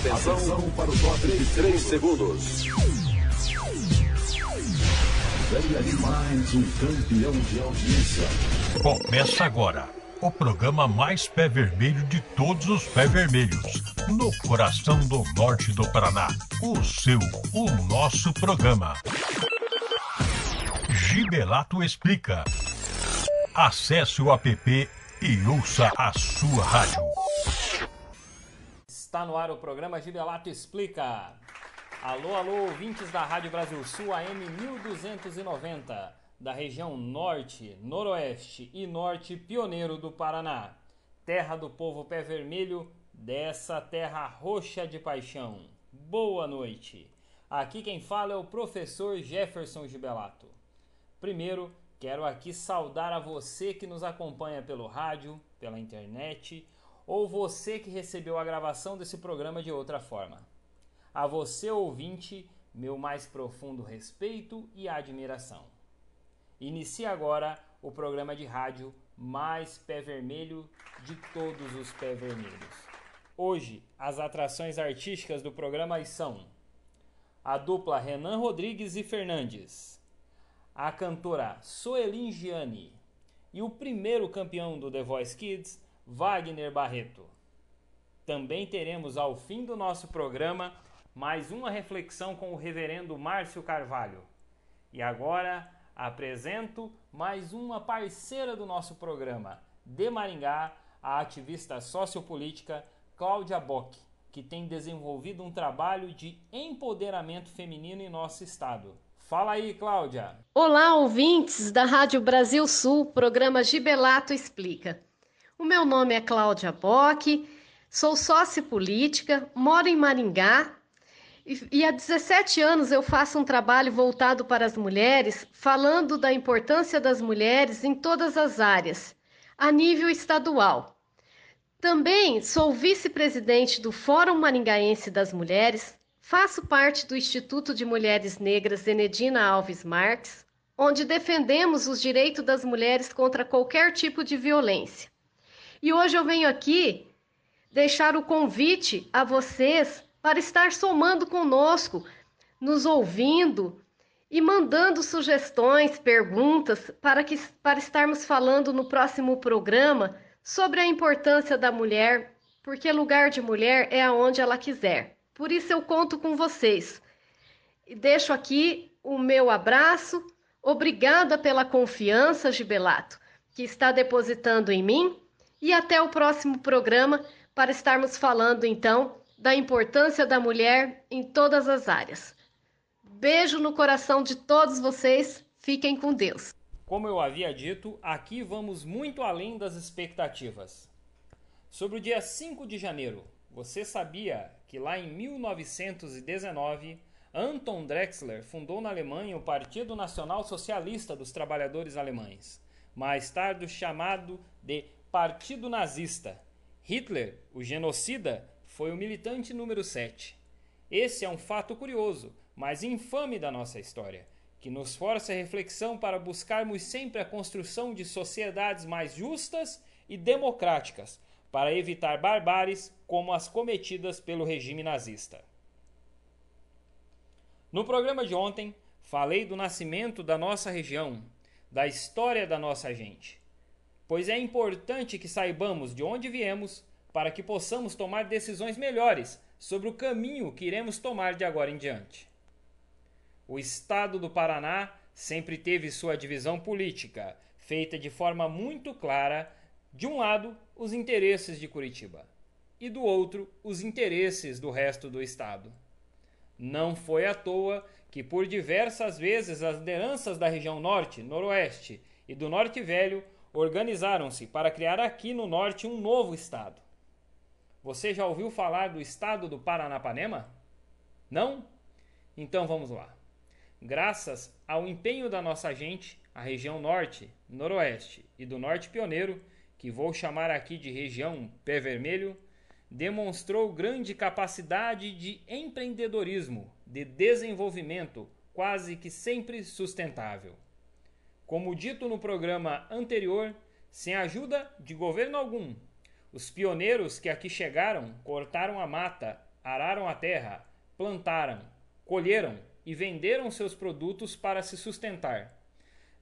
Atenção, Atenção para o top de 3 segundos. Vem aí mais um campeão de audiência. Começa agora o programa mais pé vermelho de todos os pé vermelhos, no coração do norte do Paraná. O seu, o nosso programa. Gibelato Explica. Acesse o app e ouça a sua rádio. Está no ar o programa Gibelato Explica. Alô, alô, ouvintes da Rádio Brasil Sul AM 1290, da região norte, noroeste e norte pioneiro do Paraná. Terra do povo pé vermelho, dessa terra roxa de paixão. Boa noite. Aqui quem fala é o professor Jefferson Gibelato. Primeiro, quero aqui saudar a você que nos acompanha pelo rádio, pela internet ou você que recebeu a gravação desse programa de outra forma. A você, ouvinte, meu mais profundo respeito e admiração. Inicia agora o programa de rádio mais pé vermelho de todos os pé vermelhos. Hoje, as atrações artísticas do programa são a dupla Renan Rodrigues e Fernandes, a cantora Soelin Gianni e o primeiro campeão do The Voice Kids, Wagner Barreto. Também teremos ao fim do nosso programa mais uma reflexão com o reverendo Márcio Carvalho. E agora apresento mais uma parceira do nosso programa, de Maringá, a ativista sociopolítica Cláudia Bock, que tem desenvolvido um trabalho de empoderamento feminino em nosso estado. Fala aí, Cláudia. Olá, ouvintes da Rádio Brasil Sul, programa Gibelato Explica. O meu nome é Cláudia Bock, sou sócia política, moro em Maringá e, e há 17 anos eu faço um trabalho voltado para as mulheres, falando da importância das mulheres em todas as áreas, a nível estadual. Também sou vice-presidente do Fórum Maringaense das Mulheres, Faço parte do Instituto de Mulheres Negras Zenedina Alves Marques, onde defendemos os direitos das mulheres contra qualquer tipo de violência. E hoje eu venho aqui deixar o convite a vocês para estar somando conosco, nos ouvindo e mandando sugestões, perguntas para que para estarmos falando no próximo programa sobre a importância da mulher, porque lugar de mulher é aonde ela quiser. Por isso eu conto com vocês. E deixo aqui o meu abraço. Obrigada pela confiança, Gibelato, que está depositando em mim. E até o próximo programa para estarmos falando então da importância da mulher em todas as áreas. Beijo no coração de todos vocês. Fiquem com Deus. Como eu havia dito, aqui vamos muito além das expectativas. Sobre o dia 5 de janeiro, você sabia que lá em 1919 Anton Drexler fundou na Alemanha o Partido Nacional Socialista dos Trabalhadores Alemães, mais tarde chamado de Partido Nazista. Hitler, o genocida, foi o militante número 7. Esse é um fato curioso, mas infame da nossa história, que nos força a reflexão para buscarmos sempre a construção de sociedades mais justas e democráticas, para evitar barbáries como as cometidas pelo regime nazista. No programa de ontem, falei do nascimento da nossa região, da história da nossa gente, pois é importante que saibamos de onde viemos para que possamos tomar decisões melhores sobre o caminho que iremos tomar de agora em diante. O estado do Paraná sempre teve sua divisão política, feita de forma muito clara de um lado, os interesses de Curitiba e do outro, os interesses do resto do estado. Não foi à toa que por diversas vezes as lideranças da região norte, noroeste e do norte velho organizaram-se para criar aqui no norte um novo estado. Você já ouviu falar do estado do Paranapanema? Não? Então vamos lá. Graças ao empenho da nossa gente, a região norte, noroeste e do norte pioneiro que vou chamar aqui de região pé vermelho, demonstrou grande capacidade de empreendedorismo, de desenvolvimento, quase que sempre sustentável. Como dito no programa anterior, sem ajuda de governo algum, os pioneiros que aqui chegaram cortaram a mata araram a terra, plantaram, colheram e venderam seus produtos para se sustentar.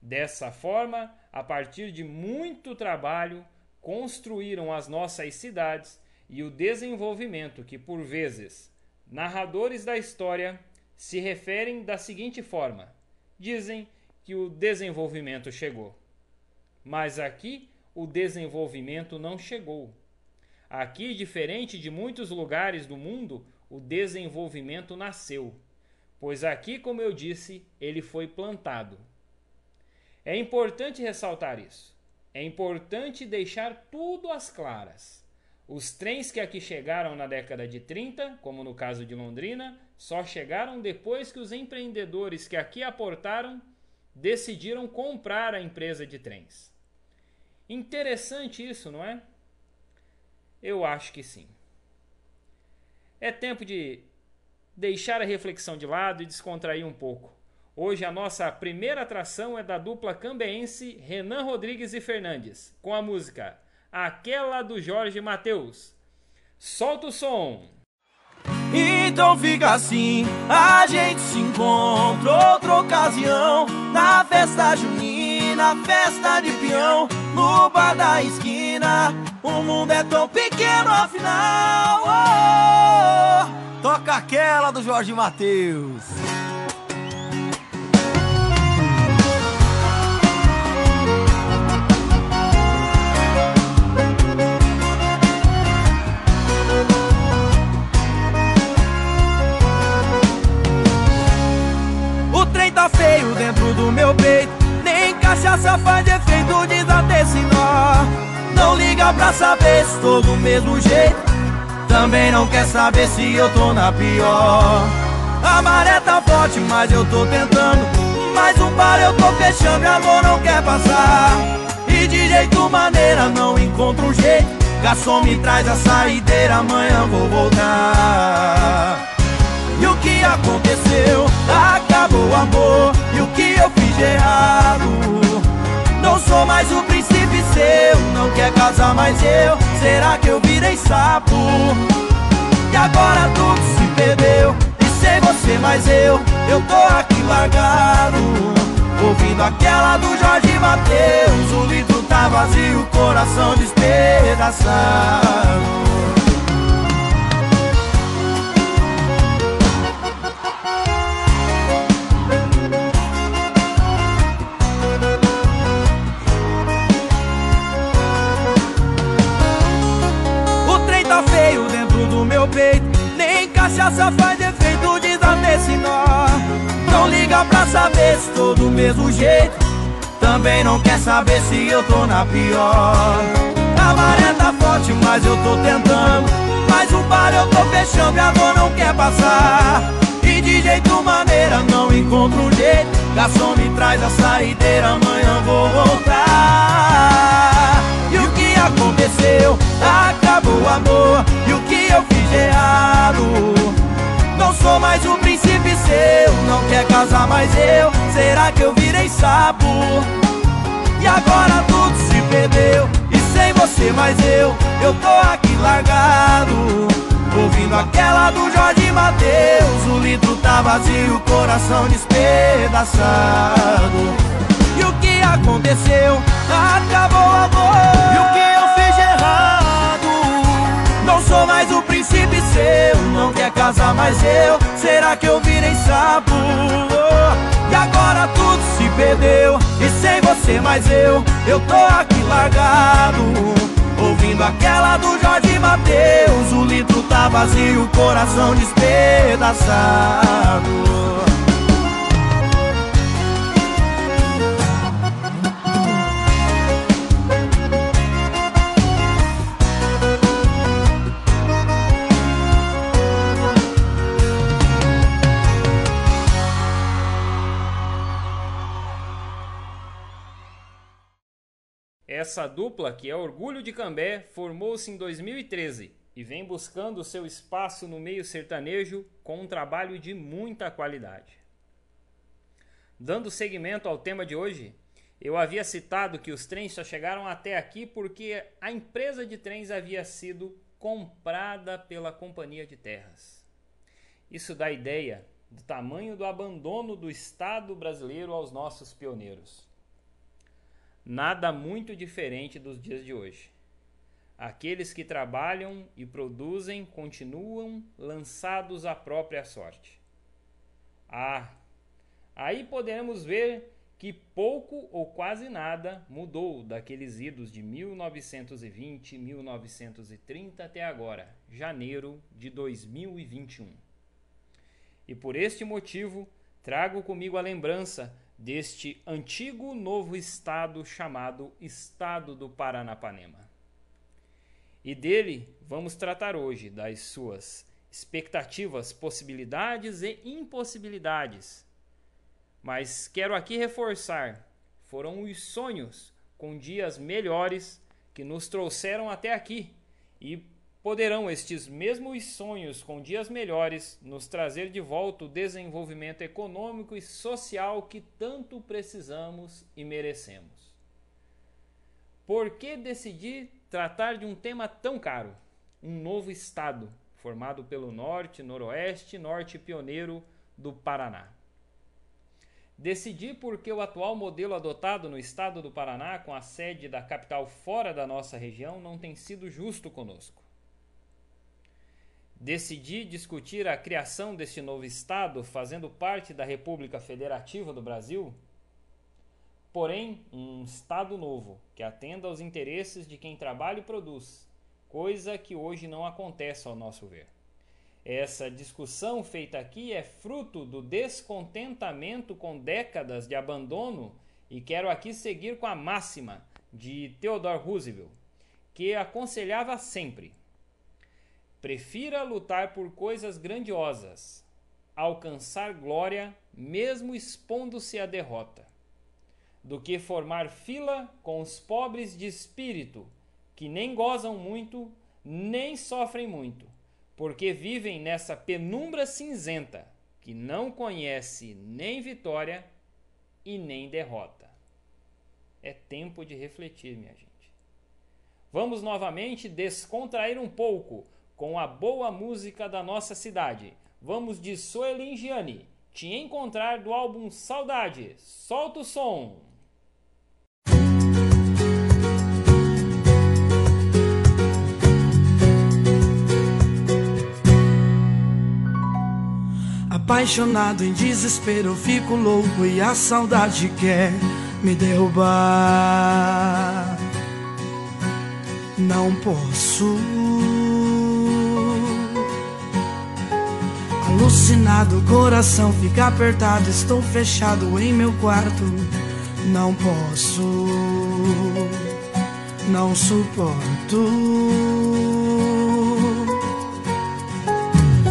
Dessa forma, a partir de muito trabalho, construíram as nossas cidades e o desenvolvimento que, por vezes, narradores da história se referem da seguinte forma: dizem que o desenvolvimento chegou. Mas aqui o desenvolvimento não chegou. Aqui, diferente de muitos lugares do mundo, o desenvolvimento nasceu, pois aqui, como eu disse, ele foi plantado. É importante ressaltar isso. É importante deixar tudo às claras. Os trens que aqui chegaram na década de 30, como no caso de Londrina, só chegaram depois que os empreendedores que aqui aportaram decidiram comprar a empresa de trens. Interessante isso, não é? Eu acho que sim. É tempo de deixar a reflexão de lado e descontrair um pouco. Hoje a nossa primeira atração é da dupla cambeense Renan Rodrigues e Fernandes, com a música Aquela do Jorge Mateus. Solta o som! Então fica assim, a gente se encontra outra ocasião. Na festa junina, festa de peão No bar da esquina, o mundo é tão pequeno afinal oh, oh. Toca aquela do Jorge Mateus pra saber se tô do mesmo jeito. Também não quer saber se eu tô na pior. A maré tá forte, mas eu tô tentando. Mais um par eu tô fechando e amor não quer passar. E de jeito maneira não encontro um jeito. Garçom me traz a saideira, amanhã vou voltar. E o que aconteceu? Acabou o amor. E o que eu fiz de errado? Sou mais o príncipe seu. Não quer casar mais eu. Será que eu virei sapo? E agora tudo se perdeu. E sem você mais eu. Eu tô aqui largado. Ouvindo aquela do Jorge Mateus. O litro tá vazio, o coração despedaçado cachaça faz efeito, desater esse nó. Não liga pra saber se tô do mesmo jeito. Também não quer saber se eu tô na pior. A maré tá forte, mas eu tô tentando. Mais um bar eu tô fechando e a dor não quer passar. E de jeito maneira não encontro um jeito. Garçom me traz a saideira, amanhã vou voltar. E o que aconteceu? Acabou o amor. E o que eu fiz Não sou mais o príncipe seu Não quer casar mais eu Será que eu virei sapo? E agora tudo se perdeu E sem você mais eu Eu tô aqui largado Ouvindo aquela do Jorge Mateus O litro tá vazio, o coração despedaçado E o que aconteceu? Acabou o amor E o que príncipe seu Não quer casar mais eu. Será que eu virei sapo? E agora tudo se perdeu E sem você mais eu Eu tô aqui largado. Ouvindo aquela do Jorge Mateus O litro tá vazio, o coração despedaçado Essa dupla, que é Orgulho de Cambé, formou-se em 2013 e vem buscando seu espaço no meio sertanejo com um trabalho de muita qualidade. Dando seguimento ao tema de hoje, eu havia citado que os trens só chegaram até aqui porque a empresa de trens havia sido comprada pela Companhia de Terras. Isso dá ideia do tamanho do abandono do Estado brasileiro aos nossos pioneiros. Nada muito diferente dos dias de hoje. Aqueles que trabalham e produzem continuam lançados à própria sorte. Ah, aí podemos ver que pouco ou quase nada mudou daqueles idos de 1920, 1930 até agora, janeiro de 2021. E por este motivo, trago comigo a lembrança deste antigo novo estado chamado Estado do Paranapanema. E dele vamos tratar hoje das suas expectativas, possibilidades e impossibilidades mas quero aqui reforçar: foram os sonhos com dias melhores que nos trouxeram até aqui e poderão estes mesmos sonhos com dias melhores nos trazer de volta o desenvolvimento econômico e social que tanto precisamos e merecemos. Por que decidi tratar de um tema tão caro? Um novo estado, formado pelo norte, noroeste norte pioneiro do Paraná. Decidi porque o atual modelo adotado no estado do Paraná, com a sede da capital fora da nossa região, não tem sido justo conosco. Decidi discutir a criação deste novo estado, fazendo parte da República Federativa do Brasil, porém, um estado novo que atenda aos interesses de quem trabalha e produz, coisa que hoje não acontece ao nosso ver. Essa discussão feita aqui é fruto do descontentamento com décadas de abandono e quero aqui seguir com a máxima de Theodore Roosevelt, que aconselhava sempre: prefira lutar por coisas grandiosas, alcançar glória mesmo expondo-se à derrota, do que formar fila com os pobres de espírito, que nem gozam muito, nem sofrem muito porque vivem nessa penumbra cinzenta que não conhece nem vitória e nem derrota. É tempo de refletir, minha gente. Vamos novamente descontrair um pouco com a boa música da nossa cidade. Vamos de Soelin Gianni, te encontrar do álbum Saudade. Solta o som! Apaixonado em desespero, eu fico louco e a saudade quer me derrubar. Não posso. Alucinado, coração fica apertado, estou fechado em meu quarto. Não posso, não suporto.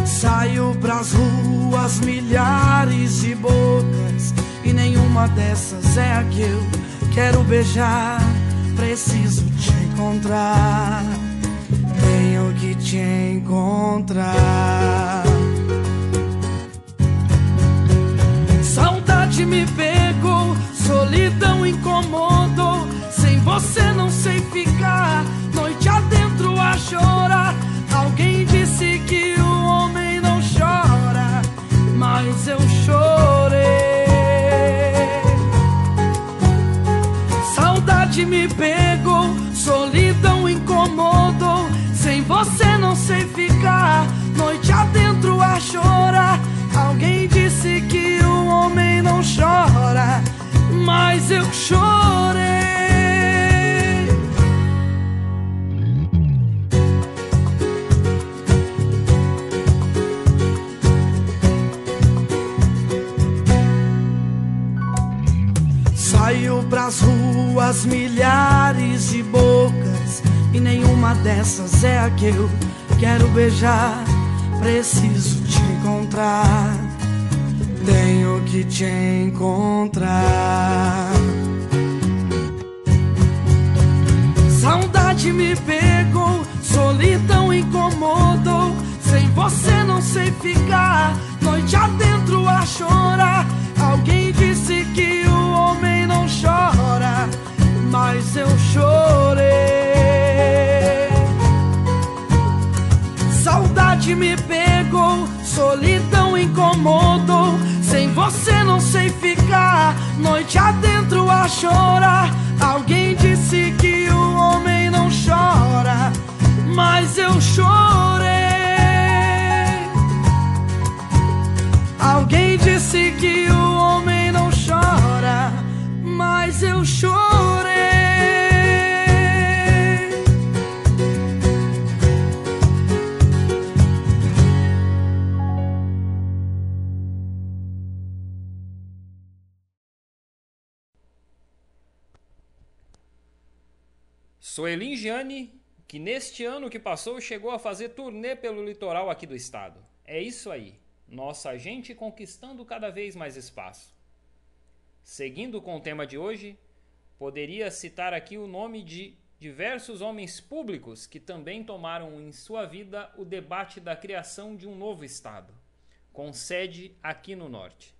Saio pras ruas, milhares de bocas, e nenhuma dessas é a que eu quero beijar. Preciso te encontrar, tenho que te encontrar. Me pegou, solidão incomodou. Sem você não sei ficar, noite adentro a chorar. Alguém disse que mas eu chorei. Saudade me pegou, solidão incomodou. Sem você não sei ficar, noite adentro a chorar. Alguém disse que o homem não chora, mas eu chorei. pras ruas milhares de bocas e nenhuma dessas é a que eu quero beijar. Preciso te encontrar, tenho que te encontrar. Saudade me pegou, solidão incomodou. Sem você não sei ficar, noite adentro a chorar. Alguém disse que o homem não chora, mas eu chorei. Saudade me pegou, solidão você não sei ficar, noite adentro a chorar. Alguém disse que o homem não chora, mas eu chorei. Sueli Gianni, que neste ano que passou chegou a fazer turnê pelo litoral aqui do estado. É isso aí, nossa gente conquistando cada vez mais espaço. Seguindo com o tema de hoje, poderia citar aqui o nome de diversos homens públicos que também tomaram em sua vida o debate da criação de um novo estado, com sede aqui no norte.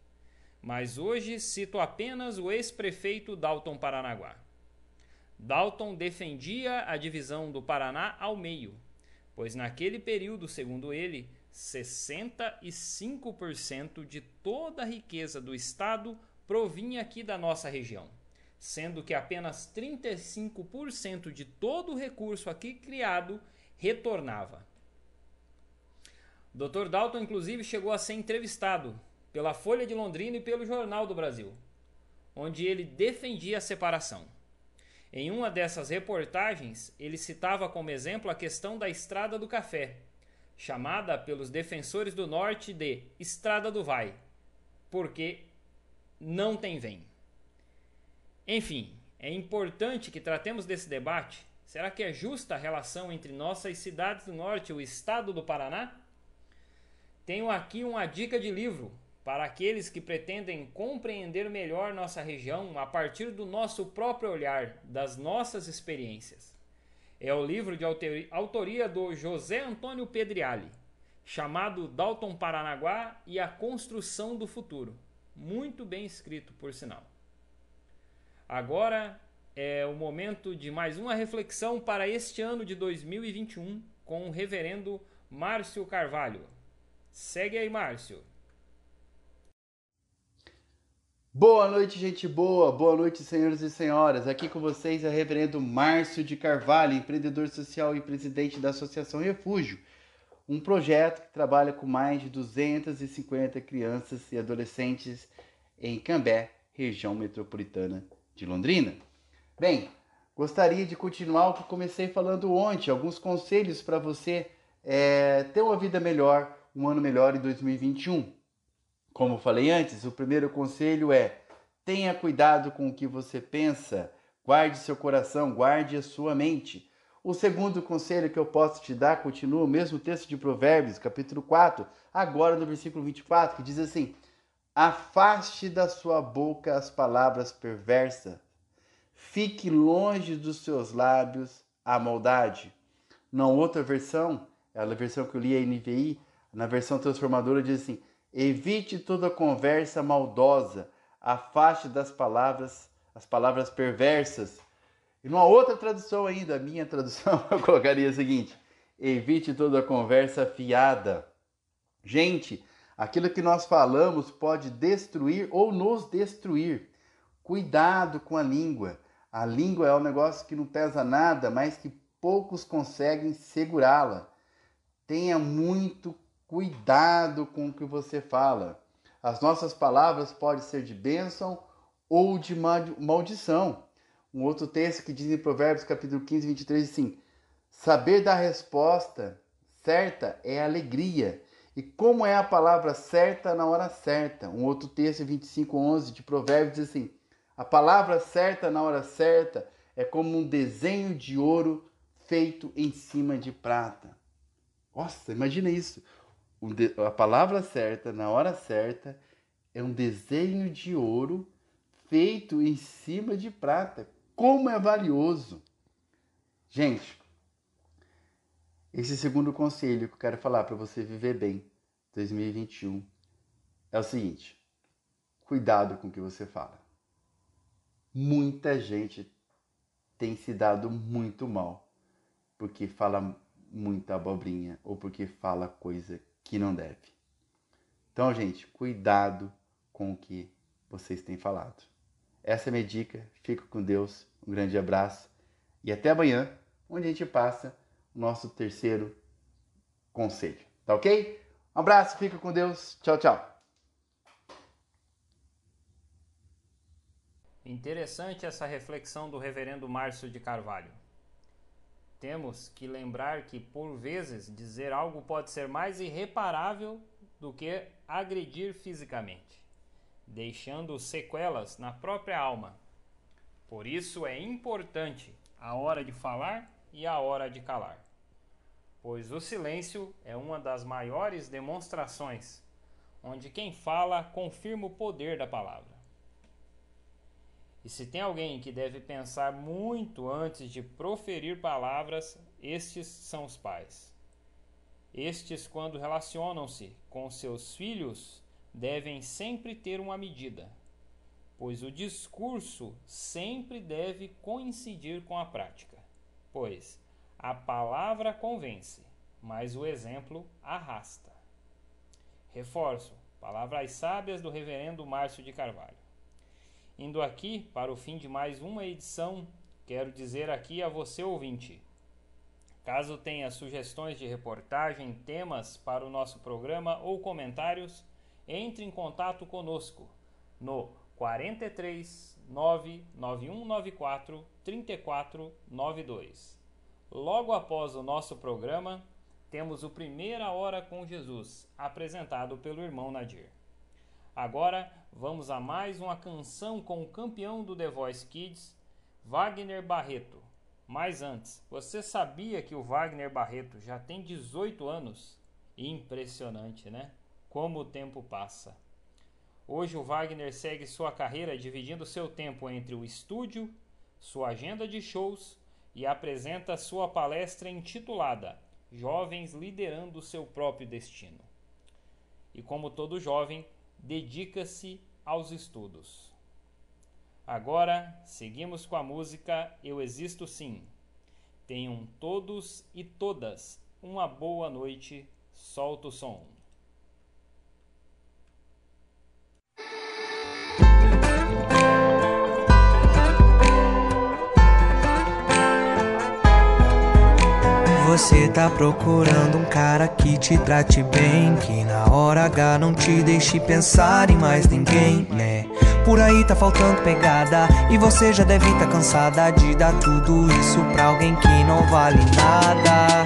Mas hoje cito apenas o ex-prefeito Dalton Paranaguá. Dalton defendia a divisão do Paraná ao meio, pois naquele período, segundo ele, 65% de toda a riqueza do estado provinha aqui da nossa região, sendo que apenas 35% de todo o recurso aqui criado retornava. Dr. Dalton, inclusive, chegou a ser entrevistado pela Folha de Londrina e pelo Jornal do Brasil, onde ele defendia a separação. Em uma dessas reportagens, ele citava como exemplo a questão da Estrada do Café, chamada pelos defensores do Norte de Estrada do Vai, porque não tem vem. Enfim, é importante que tratemos desse debate. Será que é justa a relação entre nossas cidades do Norte e o estado do Paraná? Tenho aqui uma dica de livro para aqueles que pretendem compreender melhor nossa região a partir do nosso próprio olhar, das nossas experiências. É o livro de autoria do José Antônio Pedriali, chamado Dalton Paranaguá e a Construção do Futuro. Muito bem escrito, por sinal. Agora é o momento de mais uma reflexão para este ano de 2021 com o reverendo Márcio Carvalho. Segue aí, Márcio. Boa noite, gente boa. Boa noite, senhores e senhoras. Aqui com vocês é o reverendo Márcio de Carvalho, empreendedor social e presidente da Associação Refúgio, um projeto que trabalha com mais de 250 crianças e adolescentes em Cambé, região metropolitana de Londrina. Bem, gostaria de continuar o que comecei falando ontem, alguns conselhos para você é, ter uma vida melhor, um ano melhor em 2021. Como falei antes, o primeiro conselho é: tenha cuidado com o que você pensa, guarde seu coração, guarde a sua mente. O segundo conselho que eu posso te dar continua o mesmo texto de Provérbios, capítulo 4, agora no versículo 24, que diz assim: Afaste da sua boca as palavras perversas, fique longe dos seus lábios a maldade. Na outra versão, a versão que eu li a NVI, na versão transformadora diz assim: Evite toda conversa maldosa, afaste das palavras as palavras perversas. E numa outra tradução ainda, a minha tradução, eu colocaria o seguinte: evite toda conversa fiada. Gente, aquilo que nós falamos pode destruir ou nos destruir. Cuidado com a língua. A língua é um negócio que não pesa nada, mas que poucos conseguem segurá-la. Tenha muito Cuidado com o que você fala. As nossas palavras podem ser de bênção ou de maldição. Um outro texto que diz em Provérbios capítulo 15, 23, assim: Saber da resposta certa é alegria. E como é a palavra certa na hora certa? Um outro texto, 25, 11 de Provérbios, diz assim: A palavra certa na hora certa é como um desenho de ouro feito em cima de prata. Nossa, imagina isso a palavra certa, na hora certa, é um desenho de ouro feito em cima de prata. Como é valioso! Gente, esse segundo conselho que eu quero falar para você viver bem 2021 é o seguinte: cuidado com o que você fala. Muita gente tem se dado muito mal porque fala muita abobrinha ou porque fala coisa que não deve. Então, gente, cuidado com o que vocês têm falado. Essa é a minha dica. Fico com Deus. Um grande abraço e até amanhã, onde a gente passa o nosso terceiro conselho. Tá ok? Um abraço, fica com Deus. Tchau, tchau. Interessante essa reflexão do reverendo Márcio de Carvalho. Temos que lembrar que, por vezes, dizer algo pode ser mais irreparável do que agredir fisicamente, deixando sequelas na própria alma. Por isso é importante a hora de falar e a hora de calar, pois o silêncio é uma das maiores demonstrações, onde quem fala confirma o poder da palavra. E se tem alguém que deve pensar muito antes de proferir palavras, estes são os pais. Estes, quando relacionam-se com seus filhos, devem sempre ter uma medida, pois o discurso sempre deve coincidir com a prática. Pois a palavra convence, mas o exemplo arrasta. Reforço: palavras sábias do reverendo Márcio de Carvalho. Indo aqui para o fim de mais uma edição, quero dizer aqui a você ouvinte. Caso tenha sugestões de reportagem, temas para o nosso programa ou comentários, entre em contato conosco no 43 99194 3492. Logo após o nosso programa, temos o Primeira Hora com Jesus, apresentado pelo irmão Nadir. Agora vamos a mais uma canção com o campeão do The Voice Kids, Wagner Barreto. Mas antes, você sabia que o Wagner Barreto já tem 18 anos? Impressionante, né? Como o tempo passa. Hoje o Wagner segue sua carreira dividindo seu tempo entre o estúdio, sua agenda de shows e apresenta sua palestra intitulada Jovens Liderando seu Próprio Destino. E como todo jovem, dedica-se aos estudos. Agora, seguimos com a música Eu Existo Sim. Tenham todos e todas uma boa noite. Solta o som. Você tá procurando um cara que te trate bem, que na hora H não te deixe pensar em mais ninguém, né? Por aí tá faltando pegada e você já deve tá cansada de dar tudo isso pra alguém que não vale nada.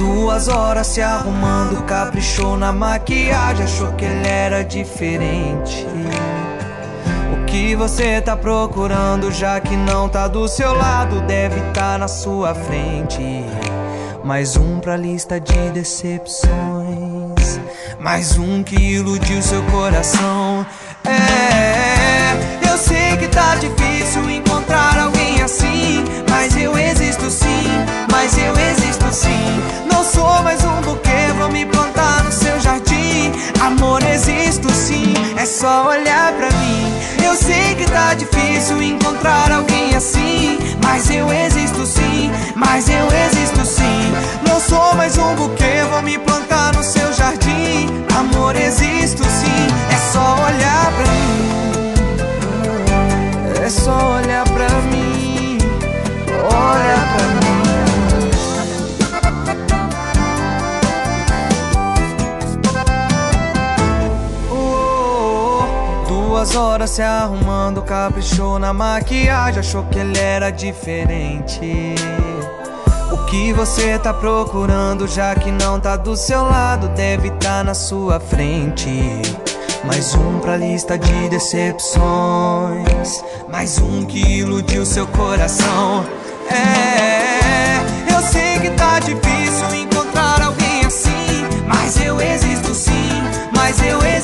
Duas horas se arrumando, caprichou na maquiagem, achou que ele era diferente. O que você tá procurando, já que não tá do seu lado, deve tá na sua frente. Mais um pra lista de decepções. Mais um que iludiu seu coração. É, eu sei que tá difícil encontrar alguém assim. Mas eu existo sim, mas eu existo sim. Não sou mais um buquê, vou me plantar no seu jardim. Amor, existo sim, é só olhar pra mim. Eu sei que tá difícil encontrar alguém assim. Mas eu existo sim, mas eu existo sim. Não sou mais um buquê, vou me plantar no seu jardim. Amor, existo sim, é só olhar pra mim. É só olhar pra mim. Olha Duas horas se arrumando, caprichou na maquiagem, achou que ele era diferente. O que você tá procurando, já que não tá do seu lado, deve tá na sua frente. Mais um pra lista de decepções, mais um que iludiu seu coração. É, eu sei que tá difícil encontrar alguém assim, mas eu existo sim, mas eu existo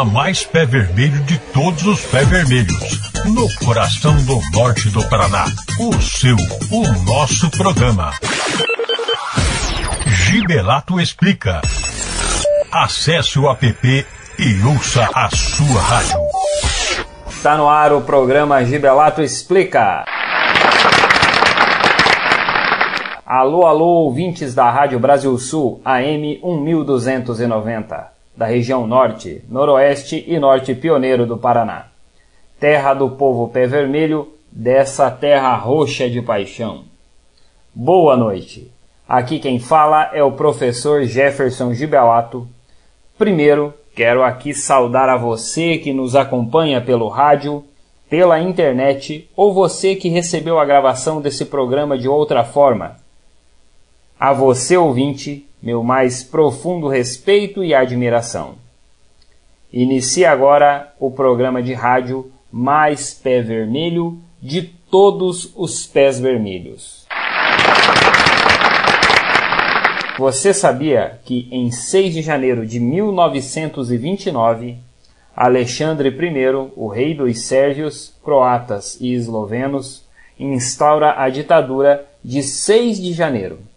programa mais pé vermelho de todos os pé vermelhos. No coração do norte do Paraná. O seu, o nosso programa. Gibelato Explica. Acesse o app e ouça a sua rádio. Está no ar o programa Gibelato Explica. Alô, alô, ouvintes da Rádio Brasil Sul, AM 1290, da região norte, noroeste e norte pioneiro do Paraná. Terra do povo pé vermelho, dessa terra roxa de paixão. Boa noite. Aqui quem fala é o professor Jefferson Gibelato. Primeiro, quero aqui saudar a você que nos acompanha pelo rádio, pela internet ou você que recebeu a gravação desse programa de outra forma a você, ouvinte, meu mais profundo respeito e admiração. Inicia agora o programa de rádio mais pé vermelho de todos os pés vermelhos. Você sabia que em 6 de janeiro de 1929, Alexandre I, o rei dos Sérvios, croatas e eslovenos, instaura a ditadura de 6 de janeiro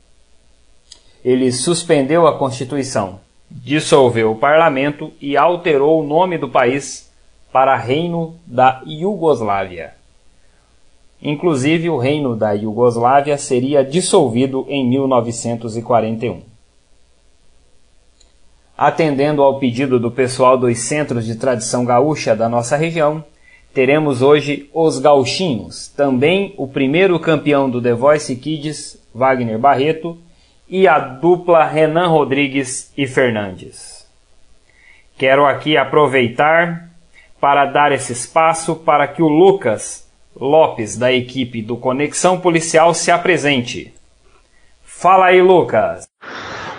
ele suspendeu a Constituição, dissolveu o parlamento e alterou o nome do país para Reino da Iugoslávia. Inclusive, o Reino da Iugoslávia seria dissolvido em 1941. Atendendo ao pedido do pessoal dos centros de tradição gaúcha da nossa região, teremos hoje os Gauchinhos, também o primeiro campeão do The Voice Kids, Wagner Barreto, e a dupla Renan Rodrigues e Fernandes. Quero aqui aproveitar para dar esse espaço para que o Lucas Lopes, da equipe do Conexão Policial, se apresente. Fala aí, Lucas.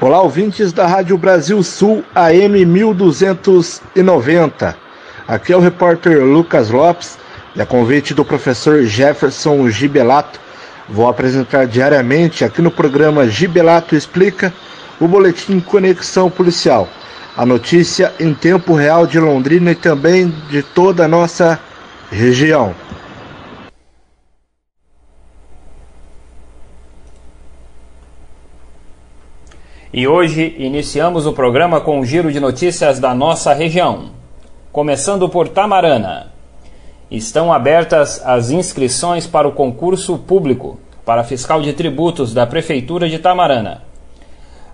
Olá, ouvintes da Rádio Brasil Sul AM 1290. Aqui é o repórter Lucas Lopes, e a convite do professor Jefferson Gibelato, Vou apresentar diariamente aqui no programa Gibelato Explica o boletim Conexão Policial, a notícia em tempo real de Londrina e também de toda a nossa região. E hoje iniciamos o programa com um giro de notícias da nossa região. Começando por Tamarana. Estão abertas as inscrições para o concurso público para fiscal de tributos da Prefeitura de Tamarana.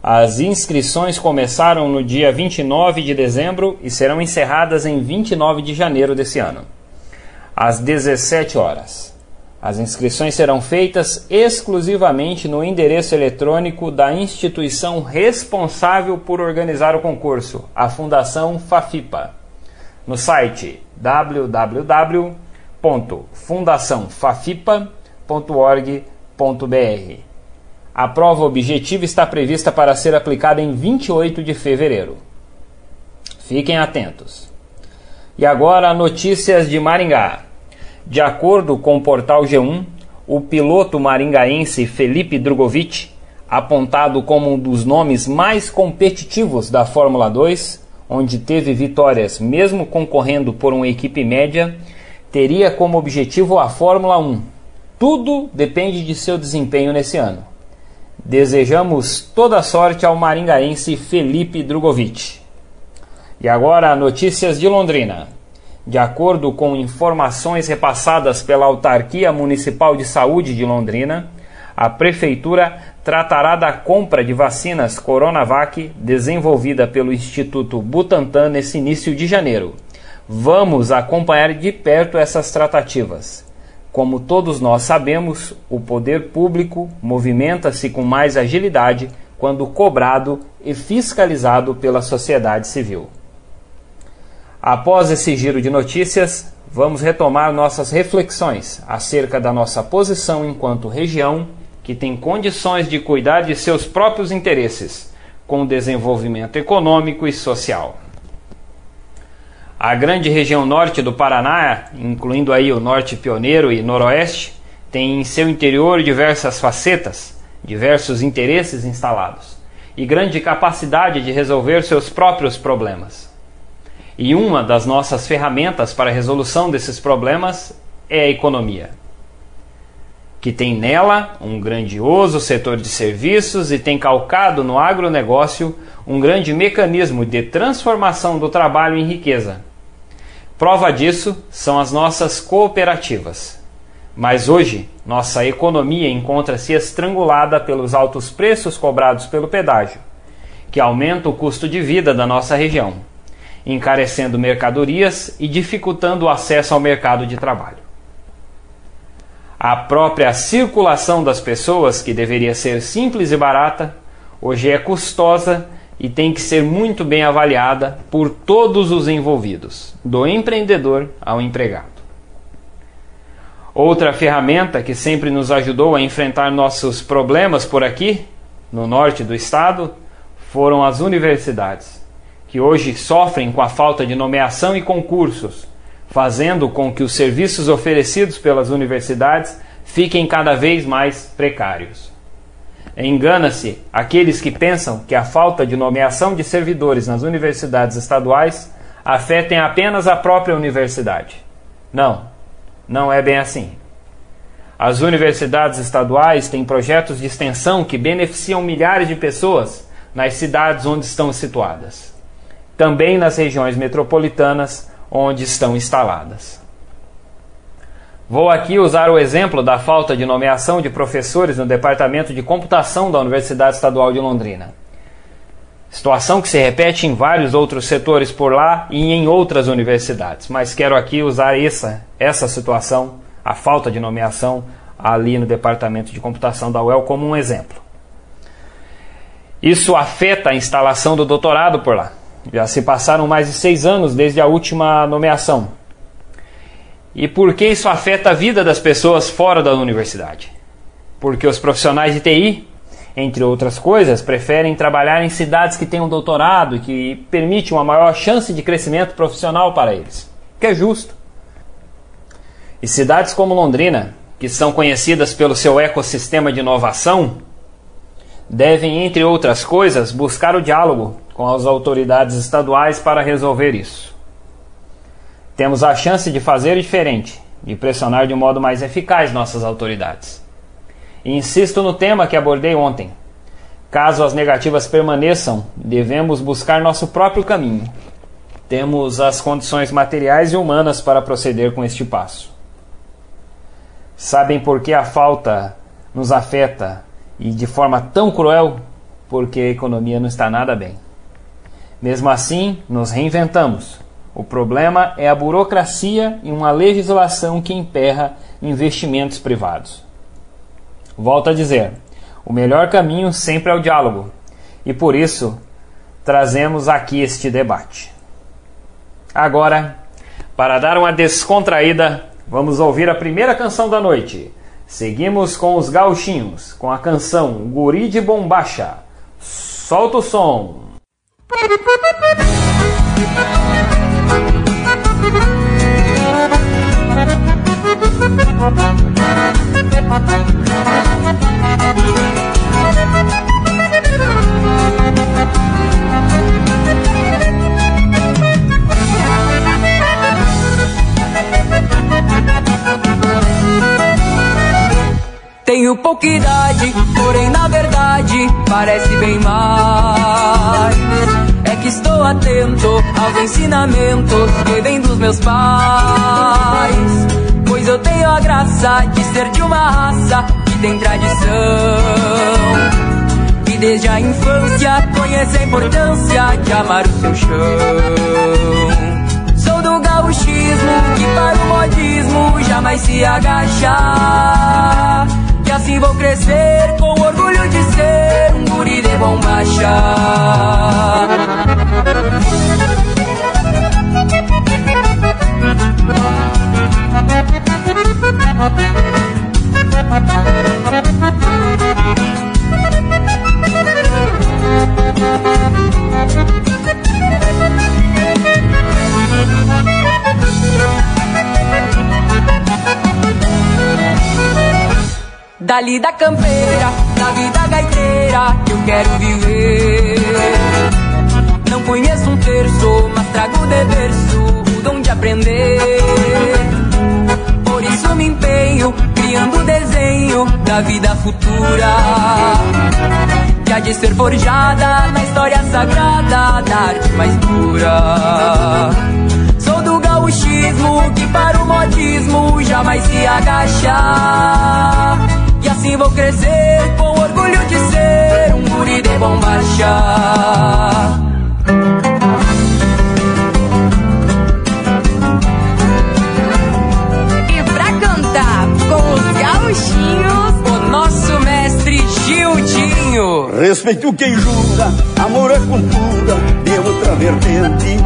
As inscrições começaram no dia 29 de dezembro e serão encerradas em 29 de janeiro desse ano, às 17 horas. As inscrições serão feitas exclusivamente no endereço eletrônico da instituição responsável por organizar o concurso, a Fundação Fafipa, no site www.fundaçãofafipa.org.br. A prova objetiva está prevista para ser aplicada em 28 de fevereiro. Fiquem atentos. E agora, notícias de Maringá. De acordo com o portal G1, o piloto maringaense Felipe Drogovic, apontado como um dos nomes mais competitivos da Fórmula 2, onde teve vitórias mesmo concorrendo por uma equipe média, teria como objetivo a Fórmula 1. Tudo depende de seu desempenho nesse ano. Desejamos toda sorte ao maringaense Felipe Drogovic. E agora, notícias de Londrina. De acordo com informações repassadas pela Autarquia Municipal de Saúde de Londrina, a Prefeitura tratará da compra de vacinas Coronavac desenvolvida pelo Instituto Butantan nesse início de janeiro. Vamos acompanhar de perto essas tratativas. Como todos nós sabemos, o poder público movimenta-se com mais agilidade quando cobrado e fiscalizado pela sociedade civil. Após esse giro de notícias, vamos retomar nossas reflexões acerca da nossa posição enquanto região que tem condições de cuidar de seus próprios interesses, com o desenvolvimento econômico e social. A grande região norte do Paraná, incluindo aí o norte pioneiro e noroeste, tem em seu interior diversas facetas, diversos interesses instalados e grande capacidade de resolver seus próprios problemas. E uma das nossas ferramentas para a resolução desses problemas é a economia, que tem nela um grandioso setor de serviços e tem calcado no agronegócio um grande mecanismo de transformação do trabalho em riqueza Prova disso são as nossas cooperativas. Mas hoje, nossa economia encontra-se estrangulada pelos altos preços cobrados pelo pedágio, que aumenta o custo de vida da nossa região, encarecendo mercadorias e dificultando o acesso ao mercado de trabalho. A própria circulação das pessoas, que deveria ser simples e barata, hoje é custosa e tem que ser muito bem avaliada por todos os envolvidos, do empreendedor ao empregado. Outra ferramenta que sempre nos ajudou a enfrentar nossos problemas por aqui, no norte do estado, foram as universidades, que hoje sofrem com a falta de nomeação e concursos, fazendo com que os serviços oferecidos pelas universidades fiquem cada vez mais precários. Engana-se aqueles que pensam que a falta de nomeação de servidores nas universidades estaduais afetem apenas a própria universidade. Não, não é bem assim. As universidades estaduais têm projetos de extensão que beneficiam milhares de pessoas nas cidades onde estão situadas, também nas regiões metropolitanas onde estão instaladas. Vou aqui usar o exemplo da falta de nomeação de professores no Departamento de Computação da Universidade Estadual de Londrina. Situação que se repete em vários outros setores por lá e em outras universidades, mas quero aqui usar essa, essa situação, a falta de nomeação ali no Departamento de Computação da UEL, como um exemplo. Isso afeta a instalação do doutorado por lá. Já se passaram mais de seis anos desde a última nomeação. E por que isso afeta a vida das pessoas fora da universidade? Porque os profissionais de TI, entre outras coisas, preferem trabalhar em cidades que têm um doutorado e que permite uma maior chance de crescimento profissional para eles, que é justo. E cidades como Londrina, que são conhecidas pelo seu ecossistema de inovação, devem, entre outras coisas, buscar o diálogo com as autoridades estaduais para resolver isso. Temos a chance de fazer diferente, de pressionar de um modo mais eficaz nossas autoridades. E insisto no tema que abordei ontem. Caso as negativas permaneçam, devemos buscar nosso próprio caminho. Temos as condições materiais e humanas para proceder com este passo. Sabem por que a falta nos afeta e de forma tão cruel? Porque a economia não está nada bem. Mesmo assim, nos reinventamos o problema é a burocracia e uma legislação que emperra investimentos privados. Volto a dizer, o melhor caminho sempre é o diálogo, e por isso trazemos aqui este debate. Agora, para dar uma descontraída, vamos ouvir a primeira canção da noite. Seguimos com os gauchinhos, com a canção Guri de Bombacha. Solta o som! Tenho pouca idade, porém na verdade parece bem mais. Estou atento aos ensinamentos que vêm dos meus pais. Pois eu tenho a graça de ser de uma raça que tem tradição. E desde a infância conhece a importância de amar o seu chão do gauchismo que para o modismo jamais se agachar assim vou crescer com orgulho de ser um guri de bombacha. Música da campeira, da vida gaiteira que eu quero viver. Não conheço um terço, mas trago de berço o dom de aprender. Por isso me empenho, criando o desenho da vida futura. Que há de ser forjada na história sagrada da arte mais pura. Sou do gauchismo que para o modismo jamais se agachar. E assim vou crescer com orgulho de ser um guri de bombacha. E pra cantar com os gauchinhos, o nosso mestre Gildinho. Respeito quem jura, amor é cultura de outra vertente.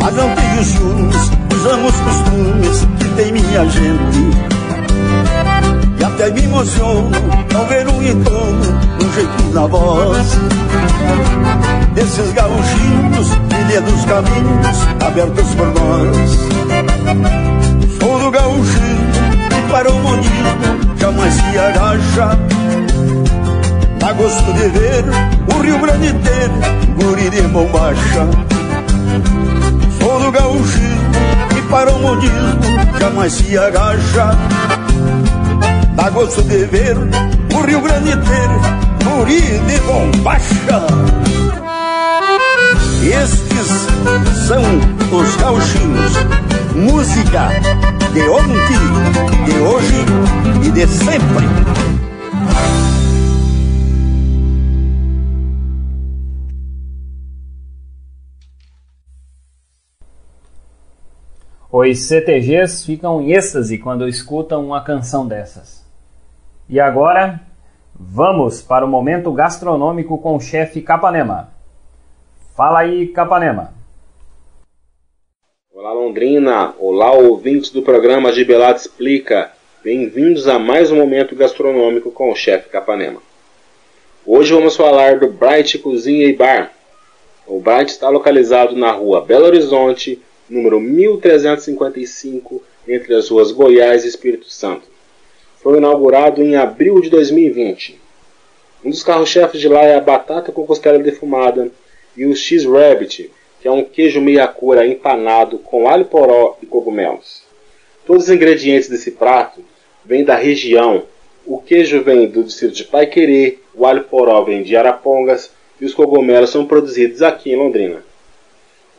Mas não tenho ciúmes, usamos costumes que tem minha gente. Até me emociono ao ver um entorno, um jeito na voz. Desses gauchinhos, trilha dos caminhos abertos por nós. Sou do gauchinho e para o modismo jamais se agacha. Dá gosto de ver o Rio Grande ter guri de bombacha. Sou do e para o modismo jamais se agacha. Dá gosto de ver o Rio Grande ter guri de bombacha. Estes são os gauchinhos, música de ontem, de hoje e de sempre. Os CTGs ficam em êxtase quando escutam uma canção dessas. E agora, vamos para o momento gastronômico com o chefe Capanema. Fala aí, Capanema. Olá, Londrina. Olá, ouvintes do programa Gibelato Explica. Bem-vindos a mais um momento gastronômico com o chefe Capanema. Hoje vamos falar do Bright Cozinha e Bar. O Bright está localizado na rua Belo Horizonte, número 1355, entre as ruas Goiás e Espírito Santo. Foi inaugurado em abril de 2020. Um dos carros-chefes de lá é a batata com costela defumada e o X-Rabbit, que é um queijo meia-cura empanado com alho poró e cogumelos. Todos os ingredientes desse prato vêm da região. O queijo vem do distrito de Paiquerê, o alho poró vem de Arapongas e os cogumelos são produzidos aqui em Londrina.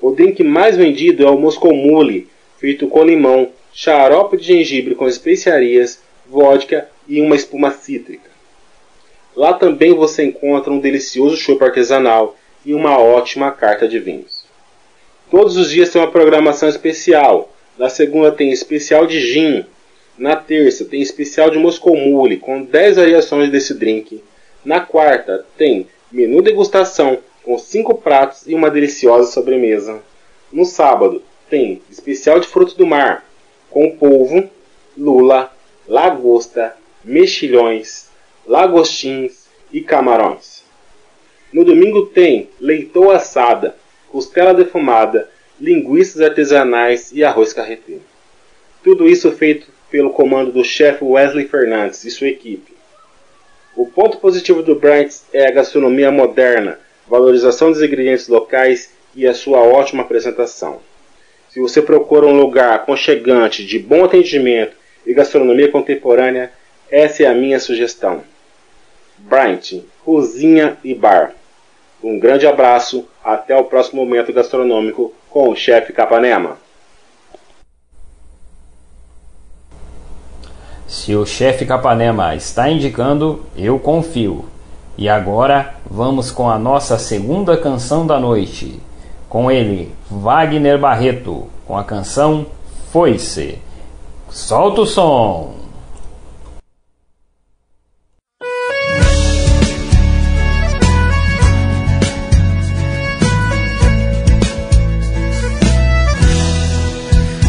O drink mais vendido é o Moscow Mule, feito com limão, xarope de gengibre com especiarias, vodka e uma espuma cítrica. Lá também você encontra um delicioso chopp artesanal e uma ótima carta de vinhos. Todos os dias tem uma programação especial. Na segunda tem especial de gin. Na terça tem especial de Moscow Mule com 10 variações desse drink. Na quarta tem menu degustação com 5 pratos e uma deliciosa sobremesa. No sábado tem especial de frutos do mar com polvo, lula, lagosta, mexilhões, lagostins e camarões. No domingo tem leitoa assada, costela defumada, linguiças artesanais e arroz carreteiro. Tudo isso feito pelo comando do chefe Wesley Fernandes e sua equipe. O ponto positivo do Brands é a gastronomia moderna, valorização dos ingredientes locais e a sua ótima apresentação. Se você procura um lugar aconchegante, de bom atendimento e gastronomia contemporânea, essa é a minha sugestão. Bryant, Cozinha e Bar. Um grande abraço, até o próximo momento gastronômico com o chefe Capanema. Se o chefe Capanema está indicando, eu confio. E agora vamos com a nossa segunda canção da noite. Com ele, Wagner Barreto, com a canção Foi-se. Solta o som!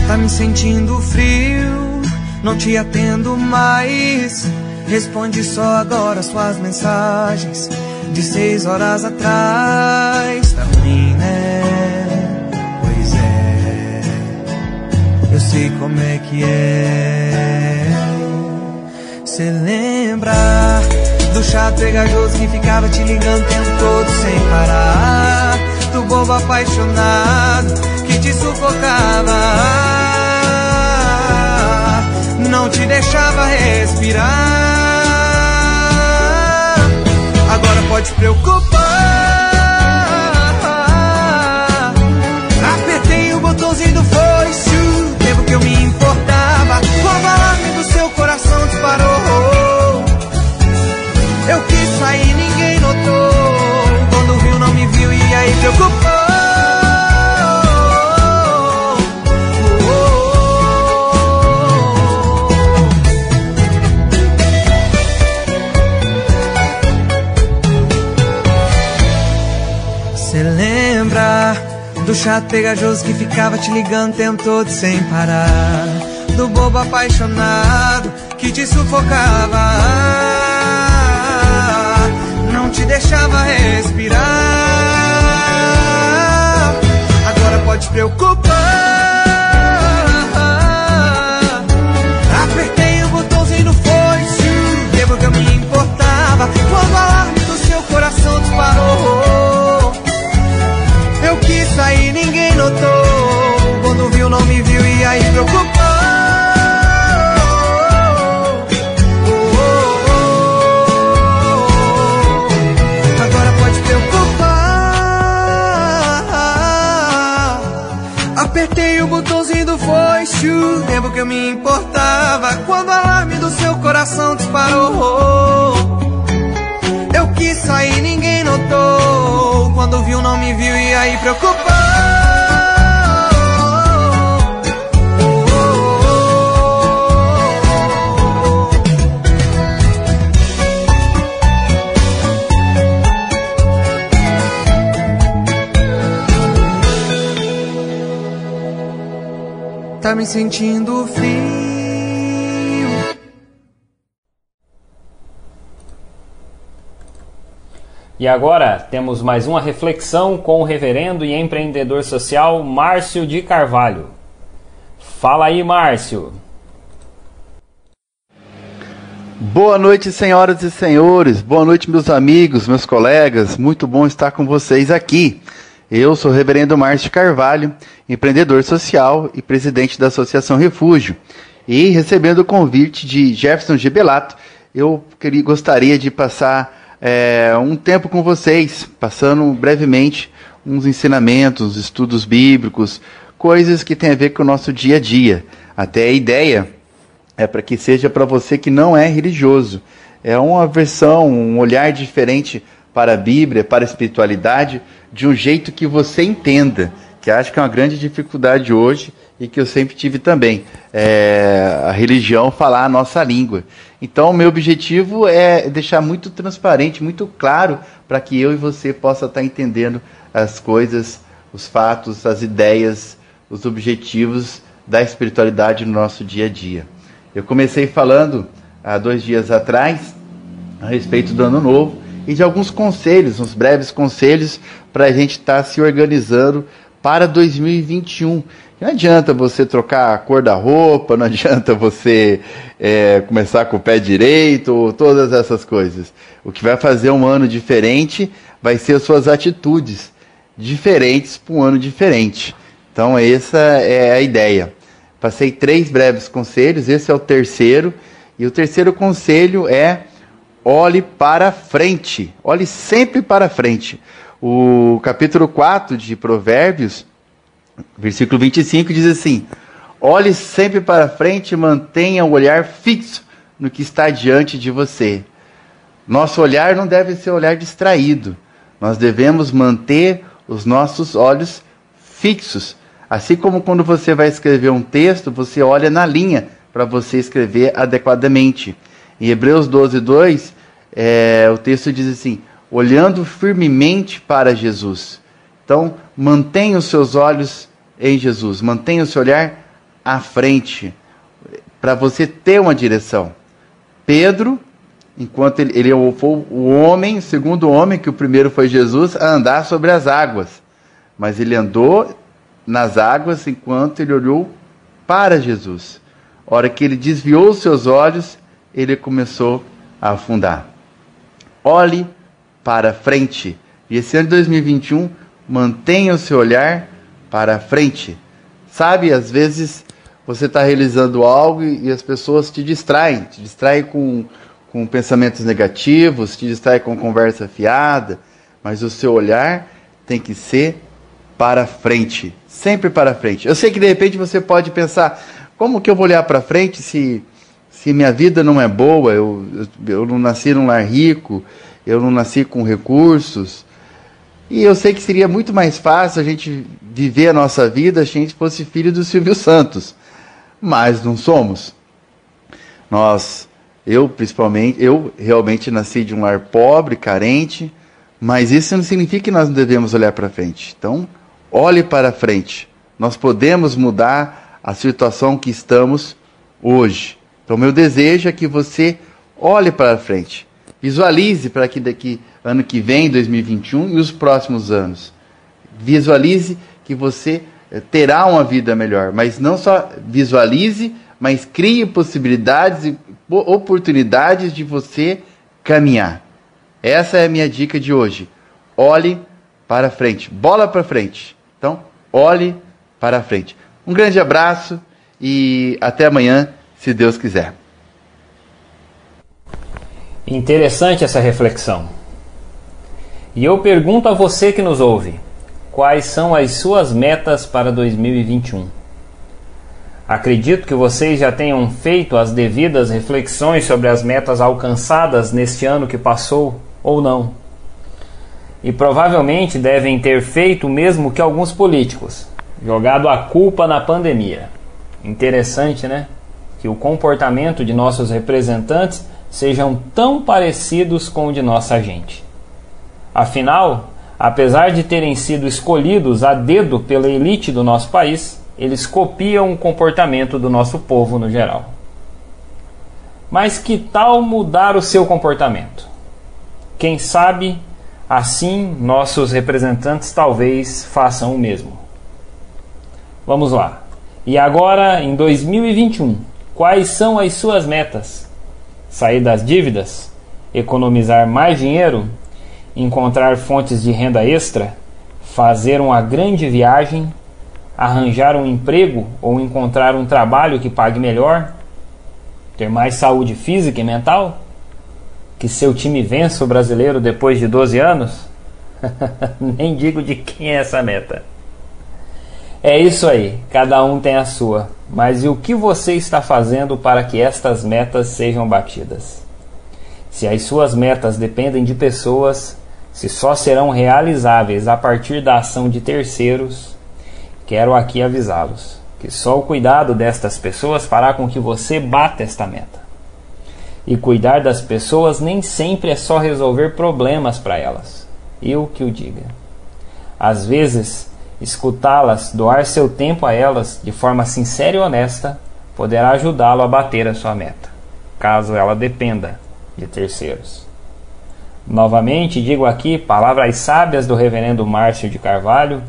Tá me sentindo frio, não te atendo mais. Responde só agora suas mensagens de seis horas atrás. Tá ruim, né? Eu sei como é que é. Cê lembra do chato pegajoso que ficava te ligando o tempo todo sem parar? Do bobo apaixonado que te sufocava, não te deixava respirar. Agora pode preocupar. Pegajoso que ficava te ligando o tempo todo sem parar? Do bobo apaixonado que te sufocava, não te deixava respirar. Agora pode preocupar. Viu e aí preocupou. Agora pode preocupar. Apertei o botãozinho do foice, lembro que eu me importava quando o alarme do seu coração disparou. Eu quis sair, ninguém notou. Quando viu, não me viu e aí preocupou. Me sentindo frio. E agora temos mais uma reflexão com o reverendo e empreendedor social Márcio de Carvalho. Fala aí, Márcio. Boa noite, senhoras e senhores. Boa noite, meus amigos, meus colegas. Muito bom estar com vocês aqui. Eu sou o reverendo Márcio Carvalho, empreendedor social e presidente da Associação Refúgio. E recebendo o convite de Jefferson Gebelato, eu queria, gostaria de passar é, um tempo com vocês, passando brevemente uns ensinamentos, estudos bíblicos, coisas que têm a ver com o nosso dia a dia. Até a ideia é para que seja para você que não é religioso. É uma versão, um olhar diferente para a Bíblia, para a espiritualidade, de um jeito que você entenda, que acho que é uma grande dificuldade hoje e que eu sempre tive também. É, a religião falar a nossa língua. Então, o meu objetivo é deixar muito transparente, muito claro, para que eu e você possa estar entendendo as coisas, os fatos, as ideias, os objetivos da espiritualidade no nosso dia a dia. Eu comecei falando há dois dias atrás a respeito do ano novo e de alguns conselhos, uns breves conselhos para a gente estar tá se organizando para 2021. Não adianta você trocar a cor da roupa, não adianta você é, começar com o pé direito, todas essas coisas. O que vai fazer um ano diferente vai ser as suas atitudes diferentes para um ano diferente. Então, essa é a ideia. Passei três breves conselhos, esse é o terceiro. E o terceiro conselho é olhe para frente. Olhe sempre para frente. O capítulo 4 de Provérbios, versículo 25, diz assim: Olhe sempre para frente e mantenha o olhar fixo no que está diante de você. Nosso olhar não deve ser olhar distraído. Nós devemos manter os nossos olhos fixos. Assim como quando você vai escrever um texto, você olha na linha para você escrever adequadamente. Em Hebreus 12, 2, é, o texto diz assim: olhando firmemente para Jesus. Então, mantenha os seus olhos em Jesus, mantenha o seu olhar à frente, para você ter uma direção. Pedro, enquanto ele, ele foi o homem, segundo homem, que o primeiro foi Jesus, a andar sobre as águas. Mas ele andou nas águas enquanto ele olhou para Jesus. A hora que ele desviou os seus olhos, ele começou a afundar. Olhe para frente. E esse ano de 2021, mantenha o seu olhar para frente. Sabe, às vezes você está realizando algo e, as pessoas te distraem, te distraem com, com pensamentos negativos, te distraem com conversa fiada, mas o seu olhar tem que ser para frente, sempre para frente. Eu sei que de repente você pode pensar, como que eu vou olhar para frente se, se minha vida não é boa, eu, eu, não nasci num lar rico, eu não nasci com recursos. E eu sei que seria muito mais fácil a gente viver a nossa vida se a gente fosse filho do Silvio Santos. Mas não somos. Nós, eu principalmente, eu realmente nasci de um lar pobre, carente, mas isso não significa que nós não devemos olhar para frente. Então, olhe para frente. Nós podemos mudar a situação que estamos hoje. Então, meu desejo é que você olhe para frente. Visualize para que daqui ano que vem, 2021 e os próximos anos. Visualize que você eh, terá uma vida melhor, mas não só visualize, mas crie possibilidades e oportunidades de você caminhar. Essa é a minha dica de hoje. Olhe para frente, bola para frente. Então, olhe para frente. Um grande abraço e até amanhã, se Deus quiser. Interessante essa reflexão. E eu pergunto a você que nos ouve: quais são as suas metas para 2021? Acredito que vocês já tenham feito as devidas reflexões sobre as metas alcançadas neste ano que passou ou não. E provavelmente devem ter feito o mesmo que alguns políticos, jogado a culpa na pandemia. Interessante, né? Que o comportamento de nossos representantes sejam tão parecidos com o de nossa gente. Afinal, apesar de terem sido escolhidos a dedo pela elite do nosso país, eles copiam o comportamento do nosso povo no geral. Mas que tal mudar o seu comportamento? Quem sabe assim nossos representantes talvez façam o mesmo. Vamos lá. E agora, em 2021, quais são as suas metas? Sair das dívidas? Economizar mais dinheiro? Encontrar fontes de renda extra? Fazer uma grande viagem? Arranjar um emprego ou encontrar um trabalho que pague melhor? Ter mais saúde física e mental? que seu time vença o brasileiro depois de 12 anos? Nem digo de quem é essa meta. É isso aí, cada um tem a sua. Mas e o que você está fazendo para que estas metas sejam batidas? Se as suas metas dependem de pessoas, se só serão realizáveis a partir da ação de terceiros, quero aqui avisá-los que só o cuidado destas pessoas fará com que você bata esta meta. E cuidar das pessoas nem sempre é só resolver problemas para elas. Eu que o diga. Às vezes, escutá-las, doar seu tempo a elas de forma sincera e honesta, poderá ajudá-lo a bater a sua meta, caso ela dependa de terceiros. Novamente, digo aqui palavras sábias do Reverendo Márcio de Carvalho.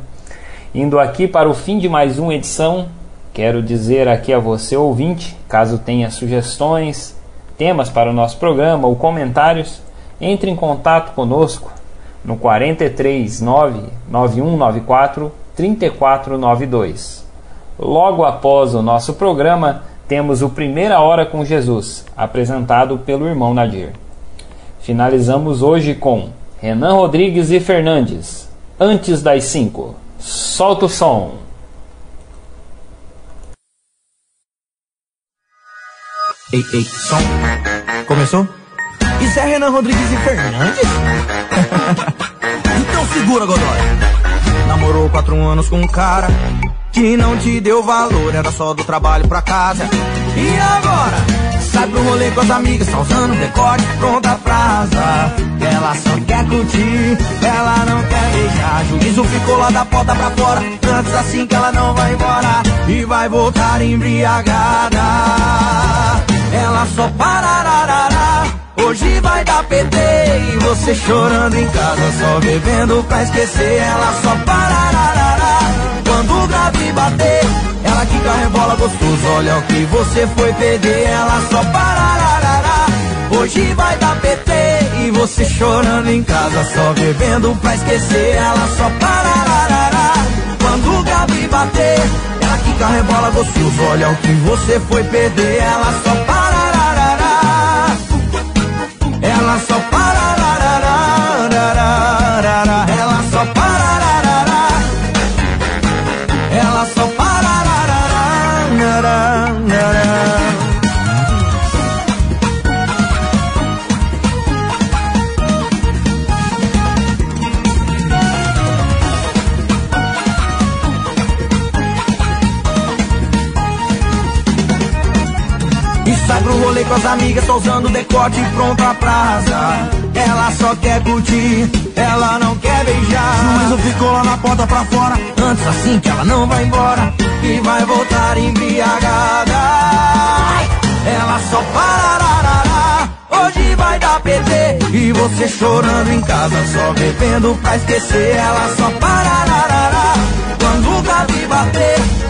Indo aqui para o fim de mais uma edição, quero dizer aqui a você, ouvinte, caso tenha sugestões, temas para o nosso programa ou comentários, entre em contato conosco no 43 99194 3492. Logo após o nosso programa, temos o Primeira Hora com Jesus, apresentado pelo irmão Nadir. Finalizamos hoje com Renan Rodrigues e Fernandes, antes das 5. Solta o som! Ei, ei, som. Começou? Isso é Renan Rodrigues e Fernandes? segura, Godoy. Namorou quatro anos com um cara que não te deu valor, era só do trabalho pra casa. E agora? Sai pro rolê com as amigas, tá usando decote, pronta pra azar. Ela só quer curtir, ela não quer beijar. Juízo ficou lá da porta pra fora, antes assim que ela não vai embora. E vai voltar embriagada. Ela só parararará. Hoje vai dar PT e você chorando em casa, só bebendo pra esquecer. Ela só parararará. Quando o grave bater, ela quica rebola gostoso. Olha o que você foi perder. Ela só parararará. Hoje vai dar PT e você chorando em casa, só bebendo pra esquecer. Ela só parararará quando o Gabi bater. Ela que rebola gostoso, olha o que você foi perder. Ela só parararará. Ela pro rolê com as amigas, tô usando decote pronta pra arrasar. Ela só quer curtir, ela não quer beijar. Juízo ficou lá na porta pra fora, antes assim que ela não vai embora e vai voltar embriagada. Ela só parararará, hoje vai dar PT e você chorando em casa, só bebendo pra esquecer. Ela só parararará, quando o Gabi bater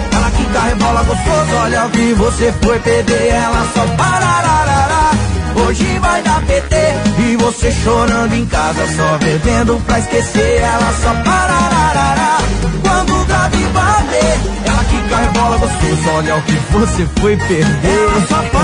que rebola gostoso, olha o que você foi perder. Ela só parararará. Hoje vai dar PT e você chorando em casa, só bebendo pra esquecer. Ela só parararará. Quando o grave bater, ela que rebola gostoso, olha o que você foi perder. Ela só.